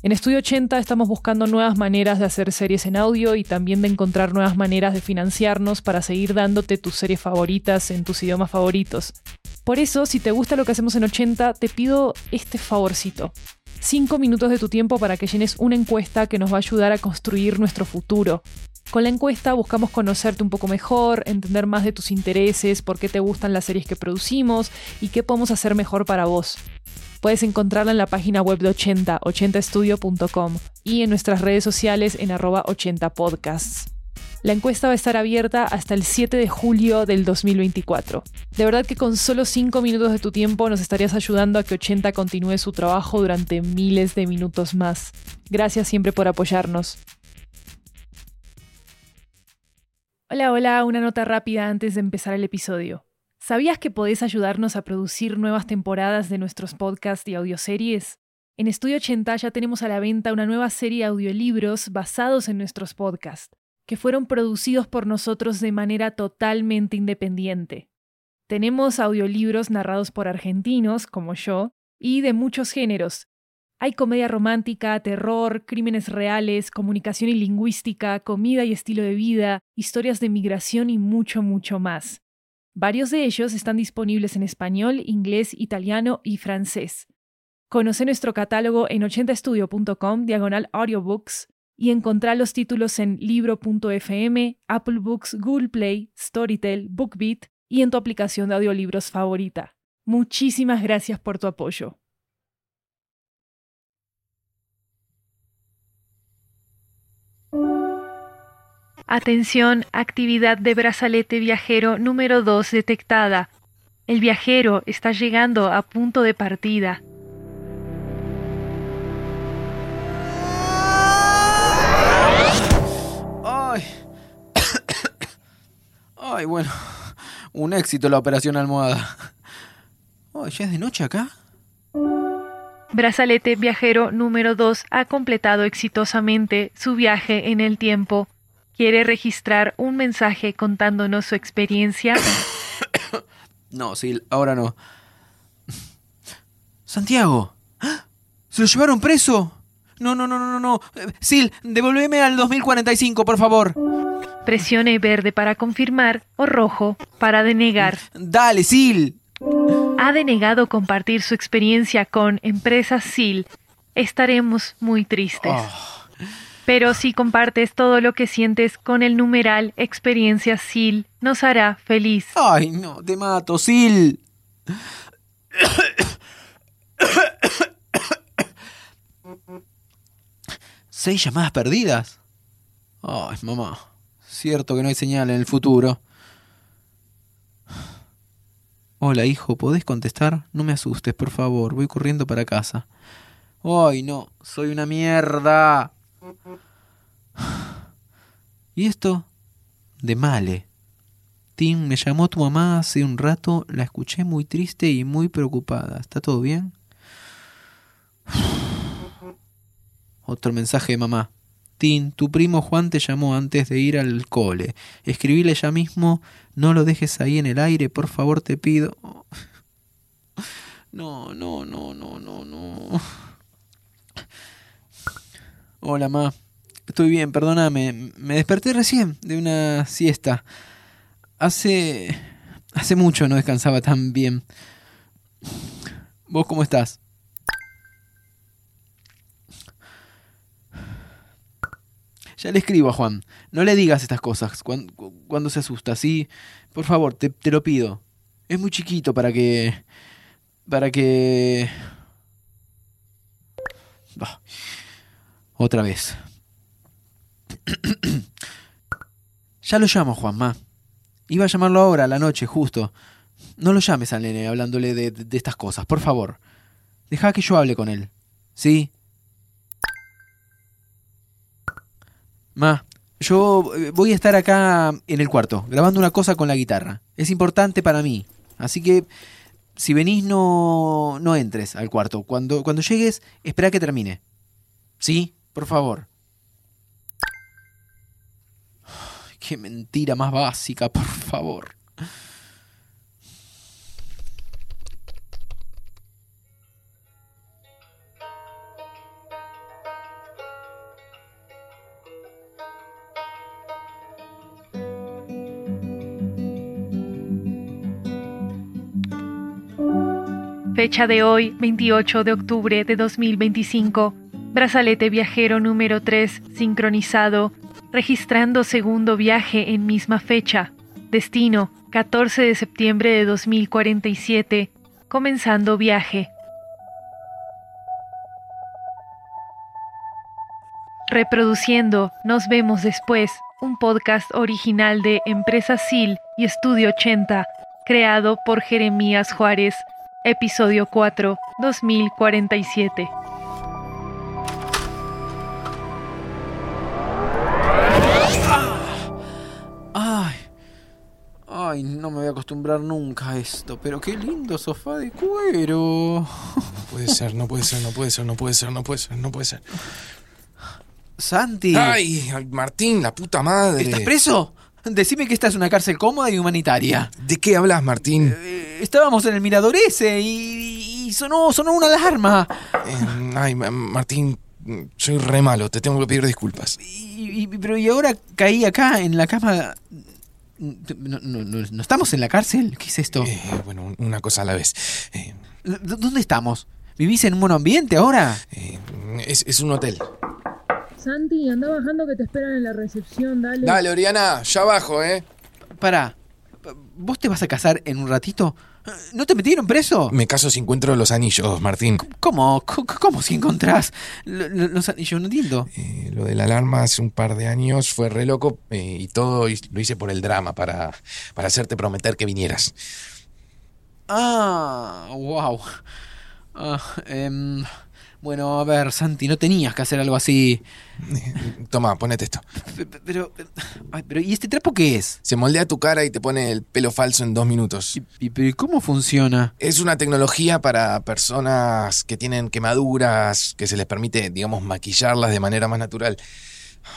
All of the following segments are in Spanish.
En Estudio 80 estamos buscando nuevas maneras de hacer series en audio y también de encontrar nuevas maneras de financiarnos para seguir dándote tus series favoritas en tus idiomas favoritos. Por eso, si te gusta lo que hacemos en 80, te pido este favorcito. 5 minutos de tu tiempo para que llenes una encuesta que nos va a ayudar a construir nuestro futuro. Con la encuesta buscamos conocerte un poco mejor, entender más de tus intereses, por qué te gustan las series que producimos y qué podemos hacer mejor para vos. Puedes encontrarla en la página web de 80, 80estudio.com y en nuestras redes sociales en arroba 80podcasts. La encuesta va a estar abierta hasta el 7 de julio del 2024. De verdad que con solo 5 minutos de tu tiempo nos estarías ayudando a que 80 continúe su trabajo durante miles de minutos más. Gracias siempre por apoyarnos. Hola, hola, una nota rápida antes de empezar el episodio. ¿Sabías que podés ayudarnos a producir nuevas temporadas de nuestros podcasts y audioseries? En Estudio 80 ya tenemos a la venta una nueva serie de audiolibros basados en nuestros podcasts, que fueron producidos por nosotros de manera totalmente independiente. Tenemos audiolibros narrados por argentinos, como yo, y de muchos géneros. Hay comedia romántica, terror, crímenes reales, comunicación y lingüística, comida y estilo de vida, historias de migración y mucho, mucho más. Varios de ellos están disponibles en español, inglés, italiano y francés. Conoce nuestro catálogo en 80estudio.com diagonal audiobooks y encontrá los títulos en libro.fm, Apple Books, Google Play, Storytel, BookBeat y en tu aplicación de audiolibros favorita. Muchísimas gracias por tu apoyo. Atención, actividad de brazalete viajero número 2 detectada. El viajero está llegando a punto de partida. Ay. Ay, bueno. Un éxito la operación almohada. Ay, ¿ya es de noche acá? Brazalete viajero número 2 ha completado exitosamente su viaje en el tiempo. ¿Quiere registrar un mensaje contándonos su experiencia? No, sí, ahora no. Santiago. ¿Se lo llevaron preso? No, no, no, no, no. Sil, devolveme al 2045, por favor. Presione verde para confirmar o rojo para denegar. Dale, Sil. Ha denegado compartir su experiencia con Empresa SIL. Estaremos muy tristes. Oh. Pero si compartes todo lo que sientes con el numeral experiencia SIL, nos hará feliz. Ay, no, te mato, Sil. ¿Seis llamadas perdidas? Ay, mamá. Cierto que no hay señal en el futuro. Hola, hijo, ¿podés contestar? No me asustes, por favor. Voy corriendo para casa. Ay, no, soy una mierda. ¿Y esto? De Male. Tim, me llamó tu mamá hace un rato, la escuché muy triste y muy preocupada. ¿Está todo bien? Otro mensaje de mamá. Tim, tu primo Juan te llamó antes de ir al cole. Escribile ya mismo, no lo dejes ahí en el aire, por favor te pido. No, no, no, no, no, no. Hola, ma. Estoy bien, perdóname. Me desperté recién de una siesta. Hace. Hace mucho no descansaba tan bien. ¿Vos cómo estás? Ya le escribo a Juan. No le digas estas cosas cuando, se asusta, ¿sí? Por favor, te, lo pido. Es muy chiquito para que. para que. Otra vez. ya lo llamo, Juanma. Iba a llamarlo ahora, a la noche, justo. No lo llames al nene hablándole de, de, estas cosas, por favor. Deja que yo hable con él. ¿Sí? Ma, yo eh, voy a estar acá en el cuarto, grabando una cosa con la guitarra. Es importante para mí. Así que, si venís, no, no entres al cuarto. Cuando, cuando llegues, espera que termine. ¿Sí? Por favor. Qué mentira más básica, por favor. fecha de hoy, 28 de octubre de 2025. Brazalete viajero número 3, sincronizado. Registrando segundo viaje en misma fecha. Destino, 14 de septiembre de 2047. Comenzando viaje. Reproduciendo Nos vemos después, un podcast original de Empresa SIL y Estudio 80, creado por Jeremías Juárez, episodio 4, 2047. Ay, no me voy a acostumbrar nunca a esto, pero qué lindo sofá de cuero. No puede ser, no puede ser, no puede ser, no puede ser, no puede ser, no puede ser. Santi, ¡Ay! Martín, la puta madre. ¿estás preso? Decime que esta es una cárcel cómoda y humanitaria. ¿De qué hablas, Martín? Eh, estábamos en el mirador ese y, y sonó, sonó una alarma. Eh, ay, Ma- Martín, soy re malo, te tengo que pedir disculpas. Y, y- pero y ahora caí acá en la cama. No, no- no- no estamos en la cárcel. ¿Qué es esto? Eh, bueno, una cosa a la vez. Eh, ¿D- ¿Dónde estamos? ¿Vivís en un monoambiente ahora? eh, es, es un hotel. Santi, anda bajando que te esperan en la recepción, dale. Dale, Oriana, ya abajo, ¿eh? Pará. ¿Vos te vas a casar en un ratito? ¿No te metieron preso? Me caso si encuentro los anillos, Martín. ¿Cómo? ¿Cómo, cómo si encontrás lo- lo- los anillos? No entiendo. Eh, lo de la alarma hace un par de años fue re loco eh, y todo lo hice por el drama, para, para hacerte prometer que vinieras. Ah, wow. Ah, em, bueno, a ver, Santi, no tenías que hacer algo así. Toma, ponete esto. Pero, ay, pero ¿y este trapo qué es? Se moldea tu cara y te pone el pelo falso en dos minutos. ¿Y, y- pero cómo funciona? Es una tecnología para personas que tienen quemaduras, que se les permite, digamos, maquillarlas de manera más natural.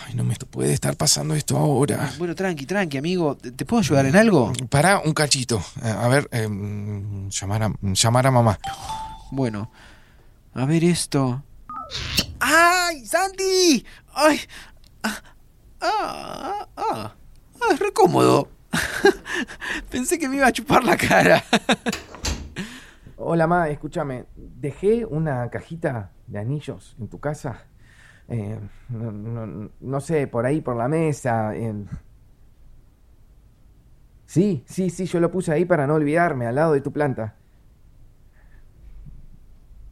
Ay, no me puede estar pasando esto ahora. Bueno, tranqui, tranqui, amigo. ¿Te, puedo ayudar en algo? Para un cachito. Eh, A ver, llamar, a, llamar a mamá. Bueno, a ver esto. ¡Ay, Santi! ¡Ay! ¡Ah! ¡Ah! ¡Ah! ah, es re cómodo! Pensé que me iba a chupar la cara. Hola, ma, escúchame. Dejé una cajita de anillos en tu casa. Eh, no, sé, por ahí, por la mesa. Sí, sí, sí, yo lo puse ahí para no olvidarme, al lado de tu planta.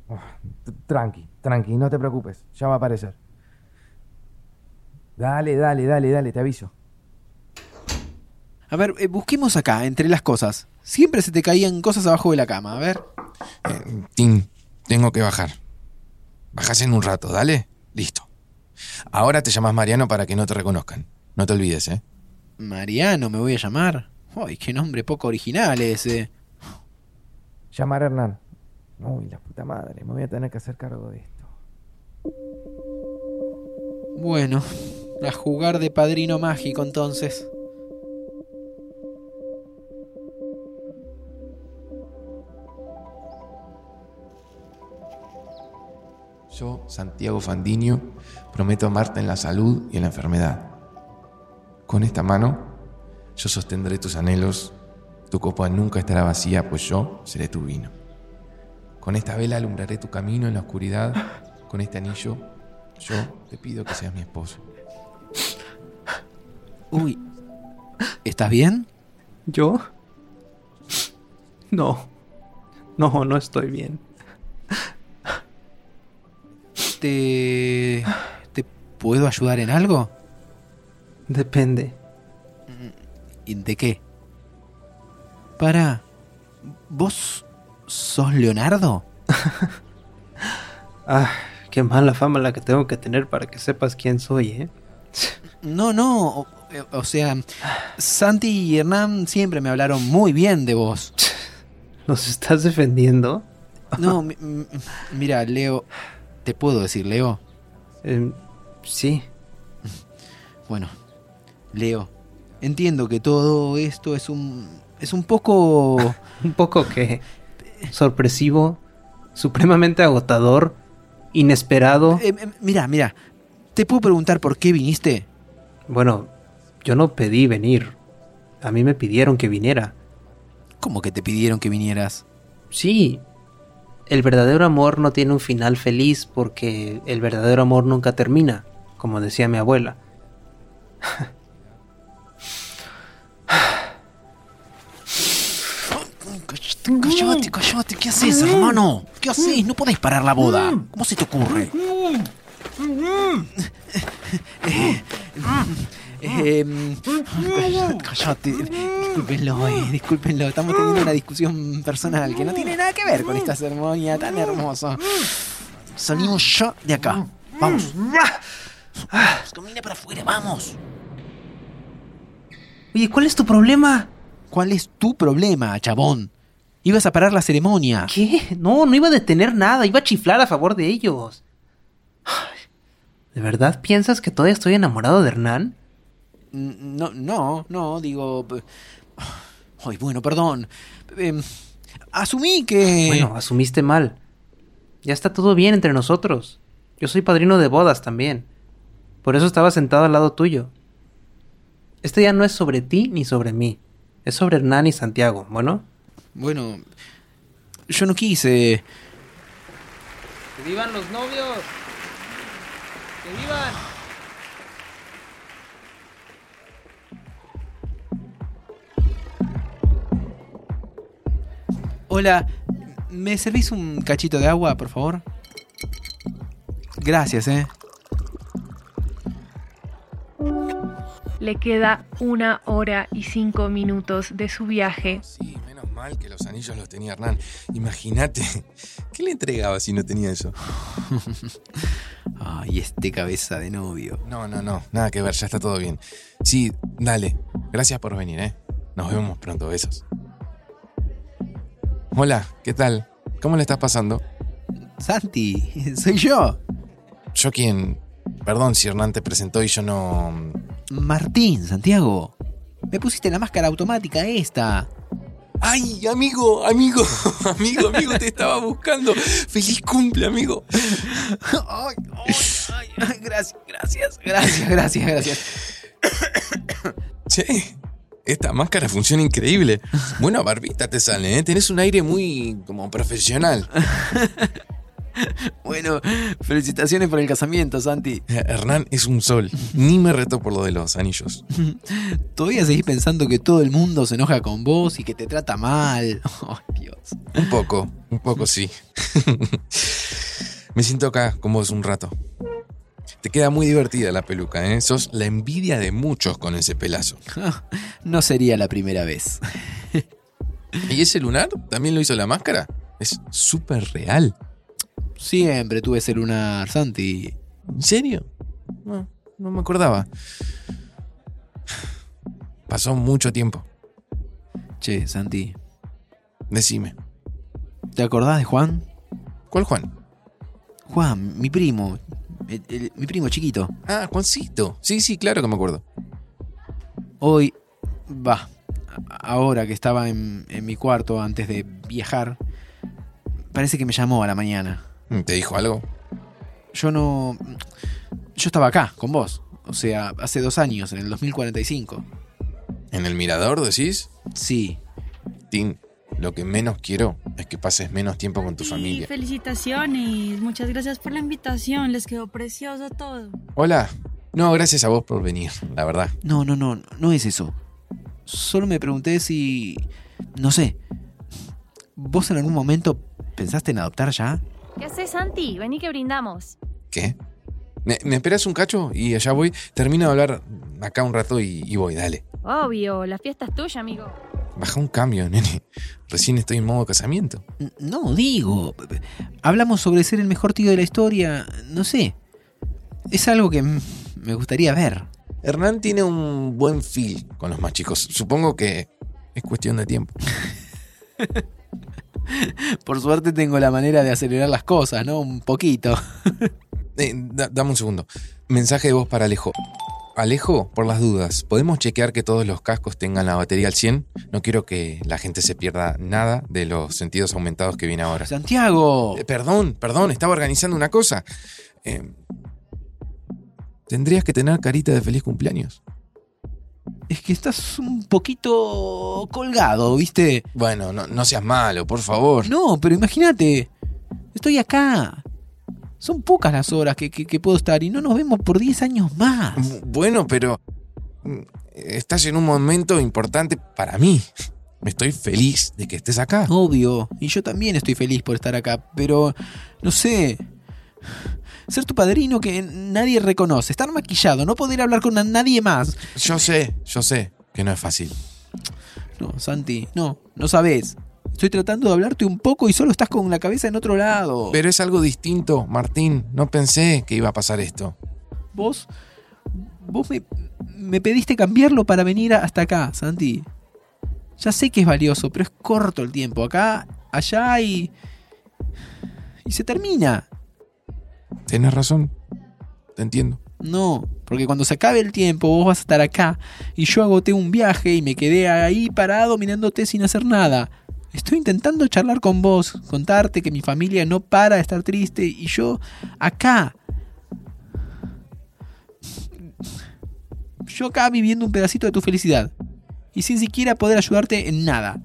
Oh, tranqui, tranqui, no te preocupes, ya va a aparecer. Dale, dale, dale, dale, te aviso. A ver, eh, busquemos acá, entre las cosas. Siempre se te caían cosas abajo de la cama. A ver. Eh, Tim, tengo que bajar. Bajás en un rato, dale. Listo. Ahora te llamas Mariano para que no te reconozcan. No te olvides, ¿eh? Mariano me voy a llamar. Ay, qué nombre poco original ese. Llamar a Hernán. Uy, la puta madre, me voy a tener que hacer cargo de esto. Bueno, a jugar de padrino mágico entonces. Yo, Santiago Fandiño, prometo amarte en la salud y en la enfermedad. Con esta mano, yo sostendré tus anhelos, tu copa nunca estará vacía, pues yo seré tu vino. Con esta vela alumbraré tu camino en la oscuridad, con este anillo, yo te pido que seas mi esposo. Uy, ¿estás bien? ¿Yo? No. No, no estoy bien. ¿Te... ¿Te puedo ayudar en algo? Depende. ¿Y ¿De qué? Para... ¿Vos sos Leonardo? Ah, qué mala fama la que tengo que tener para que sepas quién soy, ¿eh? No, no, o, o sea, Santi y Hernán siempre me hablaron muy bien de vos. ¿Nos estás defendiendo? No, mi- mi- mira, Leo, ¿te puedo decir Leo? Em, sí. Bueno, Leo, entiendo que todo esto es un... es un poco... Un poco que sorpresivo, supremamente agotador, inesperado. Eh, eh, mira, mira, ¿te puedo preguntar por qué viniste? Bueno, yo no pedí venir. A mí me pidieron que viniera. ¿Cómo que te pidieron que vinieras? Sí. el verdadero amor no tiene un final feliz porque el verdadero amor nunca termina, como decía mi abuela. Cállate, cállate, cállate. ¿Qué haces, hermano? ¿Qué haces? No podés parar la boda. ¿Cómo se te ocurre? Eh, eh, cállate, cállate. Discúlpenlo, eh, discúlpenlo. Estamos teniendo una discusión personal que no tiene nada que ver con esta ceremonia tan hermosa. Salimos ya de acá. Vamos. Vamos, camina para afuera, vamos. Oye, ¿cuál es tu problema? ¿Cuál es tu problema, chabón? Ibas a parar la ceremonia. ¿Qué? No, no iba a detener nada, iba a chiflar a favor de ellos. ¿De verdad piensas que todavía estoy enamorado de Hernán? No, no, no, digo... Ay, bueno, perdón. Em, asumí que... Bueno, asumiste mal. Ya está todo bien entre nosotros. Yo soy padrino de bodas también. Por eso estaba sentado al lado tuyo. Este día no es sobre ti ni sobre mí. Es sobre Hernán y Santiago, ¿bueno? Bueno, yo no quise... ¡Que vivan los novios! ¡Que vivan! Hola, ¿me servís un cachito de agua, por favor? Gracias, eh. Le queda una hora y cinco minutos de su viaje. Sí, mal que los anillos los tenía Hernán. Imagínate, ¿qué le entregaba si no tenía eso? Ay, este cabeza de novio. No, no, no, nada que ver, ya está todo bien. Sí, dale, gracias por venir, ¿eh? Nos vemos pronto, besos. Hola, ¿qué tal? ¿Cómo le estás pasando? Santi, soy yo. Yo quien... Perdón si Hernán te presentó y yo no... Martín, Santiago. Me pusiste la máscara automática esta. ¡Ay, amigo, amigo, amigo, amigo, te estaba buscando! ¡Feliz cumple, amigo! Ay, ay, ay, gracias, gracias, gracias, gracias, gracias. Che, esta máscara funciona increíble. Buena barbita te sale, ¿eh? Tenés un aire muy como profesional. Bueno, felicitaciones por el casamiento, Santi. Hernán es un sol. Ni me retó por lo de los anillos. Todavía seguís pensando que todo el mundo se enoja con vos y que te trata mal. Ay, Dios. Un poco, un poco sí. me siento acá con vos un rato. Te queda muy divertida la peluca, ¿eh? Sos la envidia de muchos con ese pelazo. No sería la primera vez. ¿Y ese lunar también lo hizo la máscara? Es súper real. Siempre tuve ese lunar, Santi. ¿En serio? No, no me acordaba. Pasó mucho tiempo. Che, Santi, Decime. ¿te acordás de Juan? ¿Cuál Juan? Juan, mi primo. el- el- mi primo chiquito. Ah, Juancito. Sí, sí, claro que me acuerdo. Hoy, va, ahora que estaba en, en mi cuarto antes de viajar, parece que me llamó a la mañana. ¿Te dijo algo? Yo no... Yo estaba acá, con vos. O sea, hace dos años, en el 2045. ¿En el mirador decís? Sí. Tim, lo que menos quiero es que pases menos tiempo con tu Sí, familia. felicitaciones. Muchas gracias por la invitación. Les quedó precioso todo. Hola. No, gracias a vos por venir, la verdad. No, no, no, no es eso. Solo me pregunté si... No sé. ¿Vos en algún momento pensaste en adoptar ya? ¿Qué haces, Santi? Vení que brindamos. ¿Qué? ¿Me, me esperas un cacho? Y allá voy. Termino de hablar acá un rato y, y voy, dale. Obvio, la fiesta es tuya, amigo. Baja un cambio, nene. Recién estoy en modo casamiento. No, digo. Hablamos sobre ser el mejor tío de la historia. No sé. Es algo que me gustaría ver. Hernán tiene un buen feel con los más chicos. Supongo que es cuestión de tiempo. Por suerte tengo la manera de acelerar las cosas, ¿no? Un poquito. Eh, da- dame un segundo. Mensaje de voz para Alejo. Alejo, por las dudas, ¿podemos chequear que todos los cascos tengan la batería al 100? No quiero que la gente se pierda nada de los sentidos aumentados que viene ahora. Santiago. Eh, perdón, perdón, estaba organizando una cosa. Eh, tendrías que tener carita de feliz cumpleaños. Es que estás un poquito colgado, ¿viste? Bueno, no, no seas malo, por favor. No, pero imagínate. Estoy acá. Son pocas las horas que, que- que puedo estar y no nos vemos por 10 años más. Bu- Bueno, pero mm, estás en un momento importante para mí. Estoy feliz de que estés acá. Obvio, y yo también estoy feliz por estar acá, pero no sé. Ser tu padrino que nadie reconoce, estar maquillado, no poder hablar con nadie más. Yo sé, yo sé que no es fácil. No, Santi, no, no sabes. Estoy tratando de hablarte un poco y solo estás con la cabeza en otro lado. Pero es algo distinto, Martín. No pensé que iba a pasar esto. Vos. Vos me, me pediste cambiarlo para venir hasta acá, Santi. Ya sé que es valioso, pero es corto el tiempo. Acá, allá y. Y se termina. Tienes razón. Te entiendo. No, porque cuando se acabe el tiempo vos vas a estar acá y yo agoté un viaje y me quedé ahí parado mirándote sin hacer nada. Estoy intentando charlar con vos, contarte que mi familia no para de estar triste y yo acá. Yo acá viviendo un pedacito de tu felicidad y sin siquiera poder ayudarte en nada.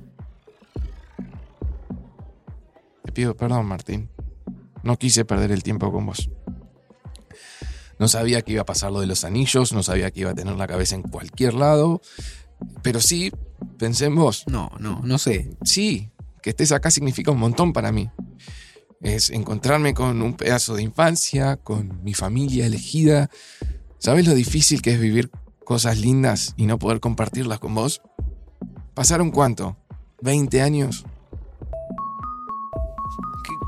Te pido perdón, Martín. No quise perder el tiempo con vos. No sabía que iba a pasar lo de los anillos, no sabía que iba a tener la cabeza en cualquier lado, pero sí, pensé en vos. No, no, no sé. Sí, que estés acá significa un montón para mí. Es encontrarme con un pedazo de infancia, con mi familia elegida. ¿Sabes lo difícil que es vivir cosas lindas y no poder compartirlas con vos? ¿Pasaron cuánto? ¿20 años?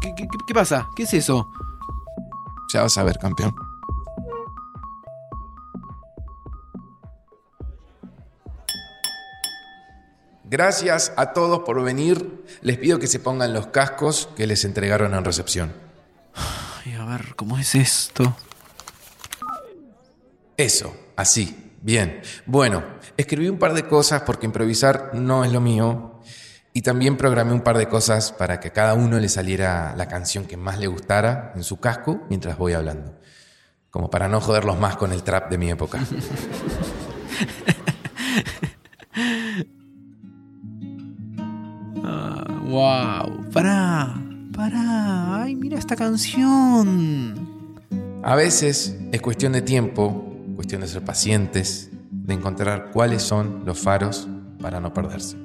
¿Qué, qué- qué- qué pasa? ¿Qué es eso? Ya vas a ver, campeón. Gracias a todos por venir. Les pido que se pongan los cascos que les entregaron en recepción. Ay, a ver, ¿cómo es esto? Eso, así. Bien. Bueno, escribí un par de cosas porque improvisar no es lo mío. Y también programé un par de cosas para que a cada uno le saliera la canción que más le gustara en su casco mientras voy hablando. Como para no joderlos más con el trap de mi época. Ah, wow. Pará, pará. Ay, mira esta canción. A veces es cuestión de tiempo, cuestión de ser pacientes, de encontrar cuáles son los faros para no perderse.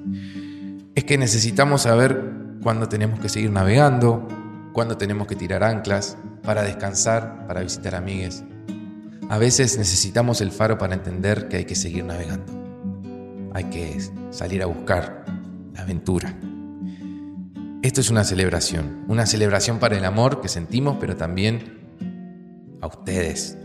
Es que necesitamos saber cuándo tenemos que seguir navegando, cuándo tenemos que tirar anclas, para descansar, para visitar amigues. A veces necesitamos el faro para entender que hay que seguir navegando. Hay que salir a buscar la aventura. Esto es una celebración, una celebración para el amor que sentimos, pero también a ustedes,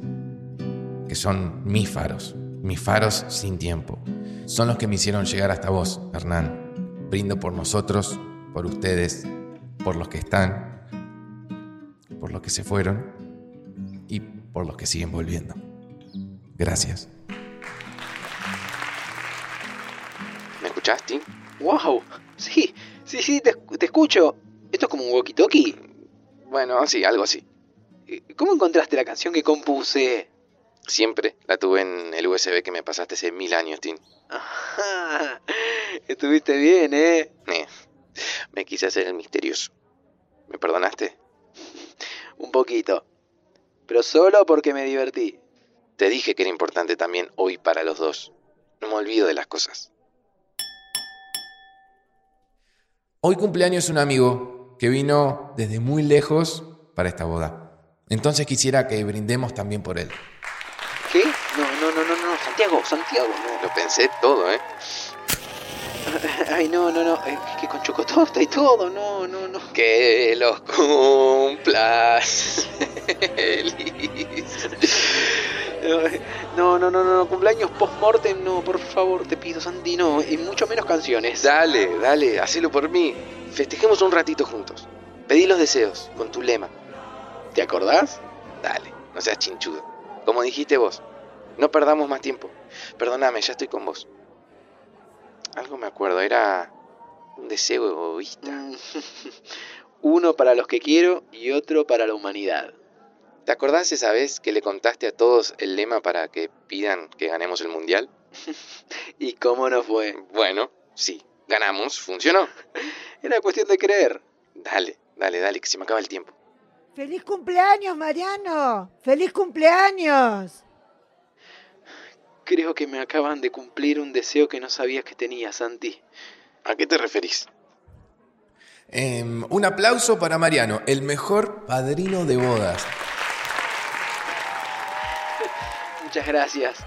que son mis faros, mis faros sin tiempo. Son los que me hicieron llegar hasta vos, Hernán. Brindo por nosotros, por ustedes, por los que están, por los que se fueron y por los que siguen volviendo. Gracias. ¿Me escuchaste? ¡Wow! Sí, sí, sí, te, te escucho. ¿Esto es como un walkie-talkie? Bueno, sí, algo así. Eh, ¿Cómo encontraste la canción que compuse? Siempre la tuve en el USB que me pasaste hace mil años, Tim. Ajá, estuviste bien, ¿eh? Eh, Me quise hacer el misterioso. ¿Me perdonaste? Un poquito. Pero solo porque me divertí. Te dije que era importante también hoy para los dos. No me olvido de las cosas. Hoy cumpleaños un amigo que vino desde muy lejos para esta boda. Entonces quisiera que brindemos también por él. ¿Qué? No, no, no, no, no, Santiago, Santiago, no. Lo pensé todo, ¿eh? Ay, no, no, no, es que con chocotorta y todo, no, no, no. Que los cumplas. No, no, no, no, cumpleaños post-mortem, no, por favor, te pido, Santi, no, y mucho menos canciones. Dale, dale, hacelo por mí. Festejemos un ratito juntos. Pedí los deseos, con tu lema. ¿Te acordás? Dale, no seas chinchudo. Como dijiste vos, no perdamos más tiempo. Perdóname, ya estoy con vos. Algo me acuerdo, era un deseo egoísta. Uno para los que quiero y otro para la humanidad. ¿Te acordás esa vez que le contaste a todos el lema para que pidan que ganemos el mundial? ¿Y cómo no fue? Bueno, sí, ganamos, funcionó. Era cuestión de creer. Dale, dale, dale, que se me acaba el tiempo. ¡Feliz cumpleaños, Mariano! ¡Feliz cumpleaños! Creo que me acaban de cumplir un deseo que no sabías que tenía, Santi. ¿A qué te referís? Em, un aplauso para Mariano, el mejor padrino de bodas. Muchas gracias.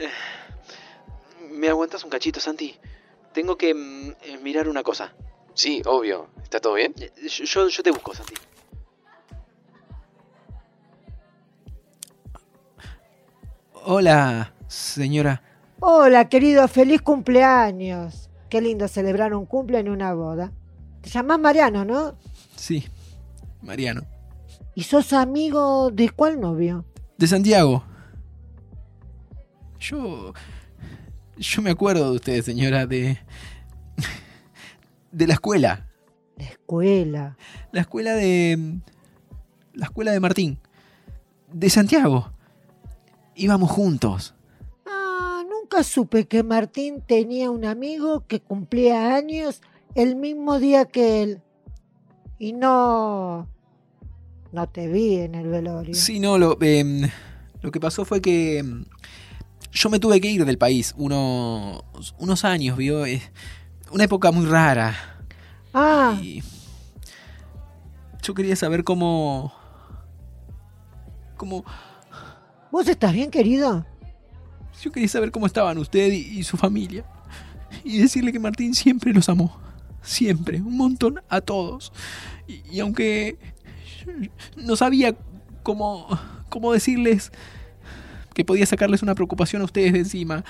Eh, ¿Me aguantas un cachito, Santi? Tengo que mm, eh, mirar una cosa. Sí, obvio. ¿Está todo bien? Eh, Yo, yo te busco, Santi. Hola, señora. Hola, querido, feliz cumpleaños. Qué lindo celebrar un cumple en una boda. Te llamas Mariano, ¿no? Sí, Mariano. ¿Y sos amigo de cuál novio? De Santiago. Yo... Yo me acuerdo de usted, señora, de... De la escuela. La escuela. La escuela de... La escuela de Martín. De Santiago. Íbamos juntos. Nunca supe que Martín tenía un amigo que cumplía años el mismo día que él. Y no... No te vi en el velorio. Sí, no, lo, em, lo que pasó fue que em, yo me tuve que ir del país unos, unos años, ¿vio? Una época muy rara. Ah, Y yo quería saber cómo... Cómo... ¿vos estás bien, querido? Yo quería saber cómo estaban usted y, y su familia. Y decirle que Martín siempre los amó. Siempre, un montón a todos. Y, y aunque no sabía cómo, cómo decirles que podía sacarles una preocupación a ustedes de encima.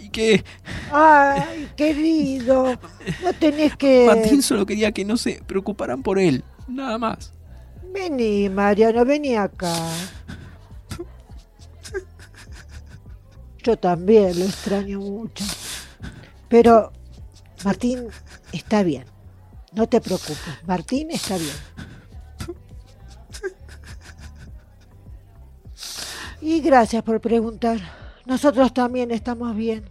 Y que Ay, querido, no tenés que... Martín solo quería que no se preocuparan por él. Nada más. Vení, Mariano, vení acá. Yo también lo extraño mucho. Pero Martín está bien. No te preocupes. Martín está bien. Y gracias por preguntar. Nosotros también estamos bien.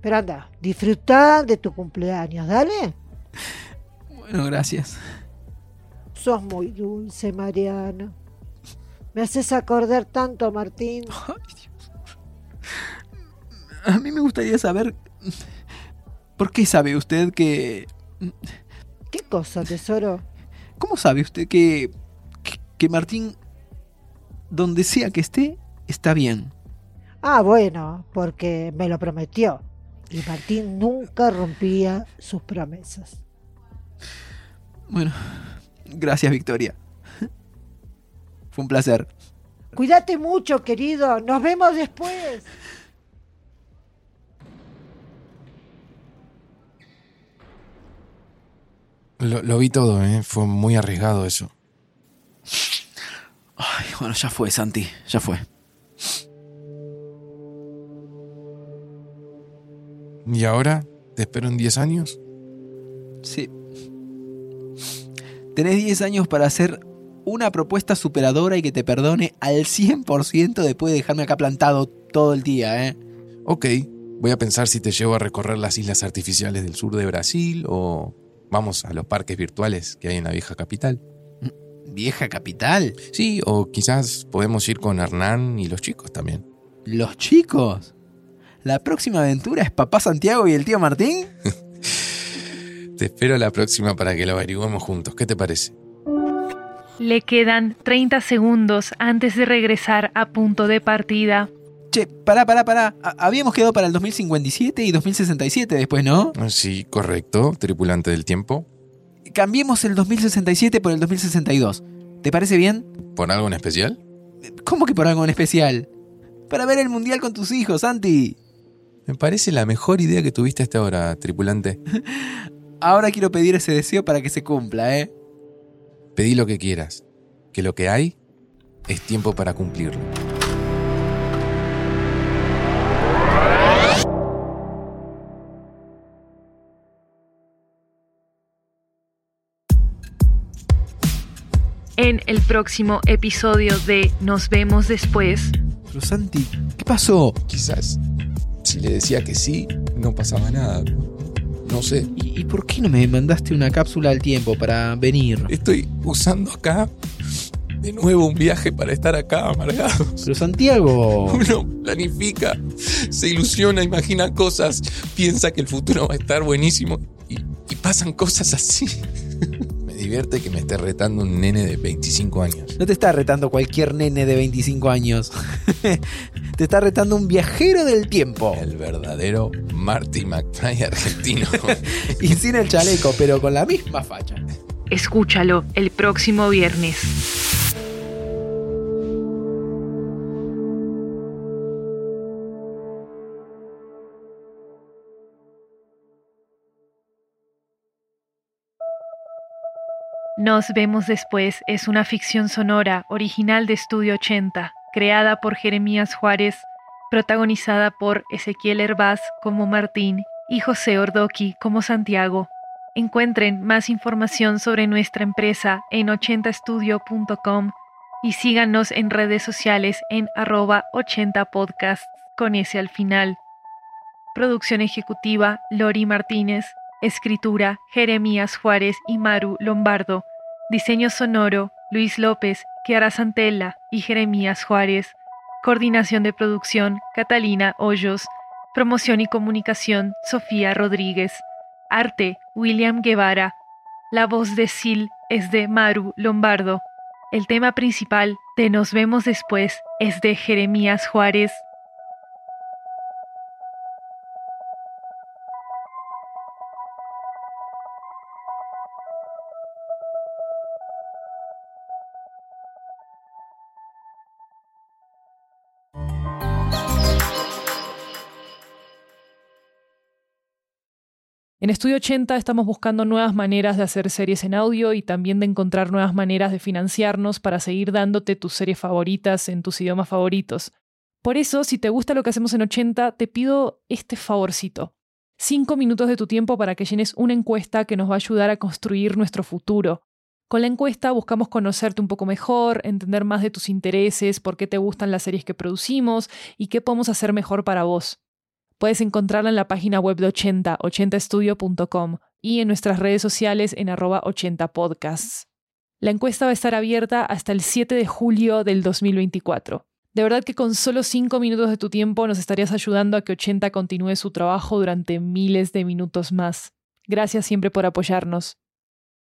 Pero anda, disfruta de tu cumpleaños, dale. Bueno, gracias. Sos muy dulce, Mariano. Me haces acordar tanto, Martín. Ay. A mí me gustaría saber... ¿Por qué sabe usted que... ¿Qué cosa, tesoro? ¿Cómo sabe usted que, que, que Martín, donde sea que esté, está bien? Ah, bueno, porque me lo prometió. Y Martín nunca rompía sus promesas. Bueno, gracias Victoria. Fue un placer. Cuídate mucho, querido. Nos vemos después. Lo, lo vi todo, ¿eh? Fue muy arriesgado eso. Ay, bueno, ya fue, Santi, ya fue. ¿Y ahora? ¿Te espero en 10 años? Sí. Tenés 10 años para hacer una propuesta superadora y que te perdone al 100% después de dejarme acá plantado todo el día, ¿eh? Ok, voy a pensar si te llevo a recorrer las islas artificiales del sur de Brasil o vamos a los parques virtuales que hay en la vieja capital. ¿Vieja capital? Sí, o quizás podemos ir con Hernán y los chicos también. ¿Los chicos? ¿La próxima aventura es papá Santiago y el tío Martín? Te espero la próxima para que lo averiguemos juntos. ¿Qué te parece? Le quedan 30 segundos antes de regresar a punto de partida. Che, pará, pará, pará. Habíamos quedado para el 2057 y 2067 después, ¿no? Sí, correcto, tripulante del tiempo. Cambiemos el 2067 por el 2062. ¿Te parece bien? ¿Por algo en especial? ¿Cómo que por algo en especial? Para ver el mundial con tus hijos, Santi. Me parece la mejor idea que tuviste hasta ahora, tripulante. Ahora quiero pedir ese deseo para que se cumpla, ¿eh? Pedí lo que quieras, que lo que hay es tiempo para cumplirlo. En el próximo episodio de Nos vemos después. Pero Santi, ¿qué pasó? Quizás si le decía que sí, no pasaba nada. No sé. ¿Y, y por qué no me mandaste una cápsula al tiempo para venir? Estoy usando acá De nuevo un viaje para estar acá amargado. Pero Santiago. Uno planifica, se ilusiona, imagina cosas, piensa que el futuro va a estar buenísimo y, y pasan cosas así. Divierte que me esté retando un nene de 25 años. No te está retando cualquier nene de 25 años. te está retando un viajero del tiempo. El verdadero Marty McFly argentino. y sin el chaleco, pero con la misma facha. Escúchalo el próximo viernes. Nos vemos después es una ficción sonora original de Estudio 80, creada por Jeremías Juárez, protagonizada por Ezequiel Herbaz como Martín y José Ordoqui como Santiago. Encuentren más información sobre nuestra empresa en 80estudio.com y síganos en redes sociales en arroba 80podcasts con ese al final. Producción ejecutiva Lori Martínez. Escritura Jeremías Juárez y Maru Lombardo. Diseño sonoro Luis López, Kiara Santella y Jeremías Juárez. Coordinación de producción Catalina Hoyos. Promoción y comunicación Sofía Rodríguez. Arte William Guevara. La voz de Sil es de Maru Lombardo. El tema principal de Nos vemos después es de Jeremías Juárez. En Estudio 80 estamos buscando nuevas maneras de hacer series en audio y también de encontrar nuevas maneras de financiarnos para seguir dándote tus series favoritas en tus idiomas favoritos. Por eso, si te gusta lo que hacemos en 80, te pido este favorcito. Cinco minutos de tu tiempo para que llenes una encuesta que nos va a ayudar a construir nuestro futuro. Con la encuesta buscamos conocerte un poco mejor, entender más de tus intereses, por qué te gustan las series que producimos y qué podemos hacer mejor para vos. Puedes encontrarla en la página web de 80, 80estudio.com y en nuestras redes sociales en arroba 80podcasts. La encuesta va a estar abierta hasta el 7 de julio del 2024. De verdad que con solo 5 minutos de tu tiempo nos estarías ayudando a que 80 continúe su trabajo durante miles de minutos más. Gracias siempre por apoyarnos.